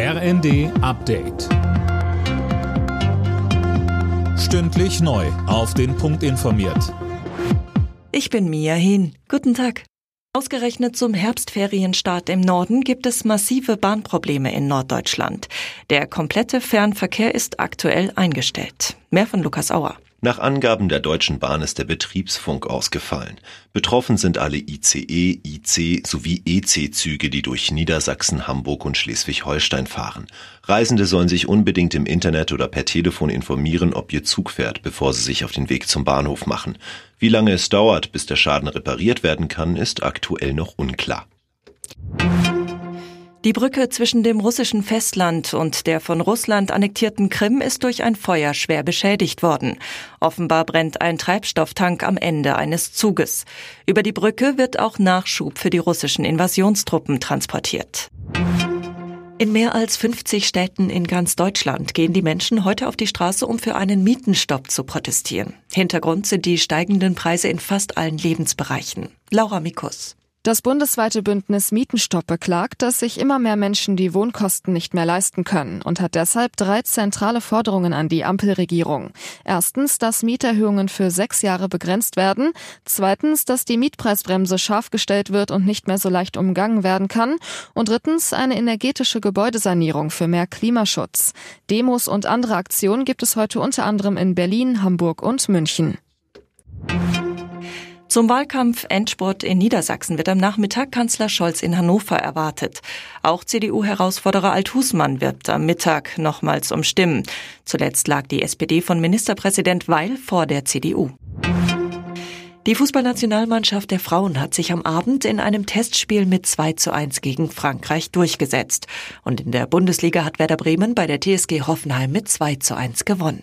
RND Update. Stündlich neu. Auf den Punkt informiert. Ich bin Mia Hin. Guten Tag. Ausgerechnet zum Herbstferienstart im Norden gibt es massive Bahnprobleme in Norddeutschland. Der komplette Fernverkehr ist aktuell eingestellt. Mehr von Lukas Auer. Nach Angaben der Deutschen Bahn ist der Betriebsfunk ausgefallen. Betroffen sind alle ICE, IC sowie EC-Züge, die durch Niedersachsen, Hamburg und Schleswig-Holstein fahren. Reisende sollen sich unbedingt im Internet oder per Telefon informieren, ob ihr Zug fährt, bevor sie sich auf den Weg zum Bahnhof machen. Wie lange es dauert, bis der Schaden repariert werden kann, ist aktuell noch unklar. Die Brücke zwischen dem russischen Festland und der von Russland annektierten Krim ist durch ein Feuer schwer beschädigt worden. Offenbar brennt ein Treibstofftank am Ende eines Zuges. Über die Brücke wird auch Nachschub für die russischen Invasionstruppen transportiert. In mehr als 50 Städten in ganz Deutschland gehen die Menschen heute auf die Straße, um für einen Mietenstopp zu protestieren. Hintergrund sind die steigenden Preise in fast allen Lebensbereichen. Laura Mikus. Das bundesweite Bündnis Mietenstopp beklagt, dass sich immer mehr Menschen die Wohnkosten nicht mehr leisten können und hat deshalb drei zentrale Forderungen an die Ampelregierung. Erstens, dass Mieterhöhungen für sechs Jahre begrenzt werden. Zweitens, dass die Mietpreisbremse scharf gestellt wird und nicht mehr so leicht umgangen werden kann. Und drittens, eine energetische Gebäudesanierung für mehr Klimaschutz. Demos und andere Aktionen gibt es heute unter anderem in Berlin, Hamburg und München. Zum Wahlkampf Endspurt in Niedersachsen wird am Nachmittag Kanzler Scholz in Hannover erwartet. Auch CDU-Herausforderer Althusmann wirbt am Mittag nochmals um Stimmen. Zuletzt lag die SPD von Ministerpräsident Weil vor der CDU. Die Fußballnationalmannschaft der Frauen hat sich am Abend in einem Testspiel mit 2 zu 1 gegen Frankreich durchgesetzt. Und in der Bundesliga hat Werder Bremen bei der TSG Hoffenheim mit 2 zu 1 gewonnen.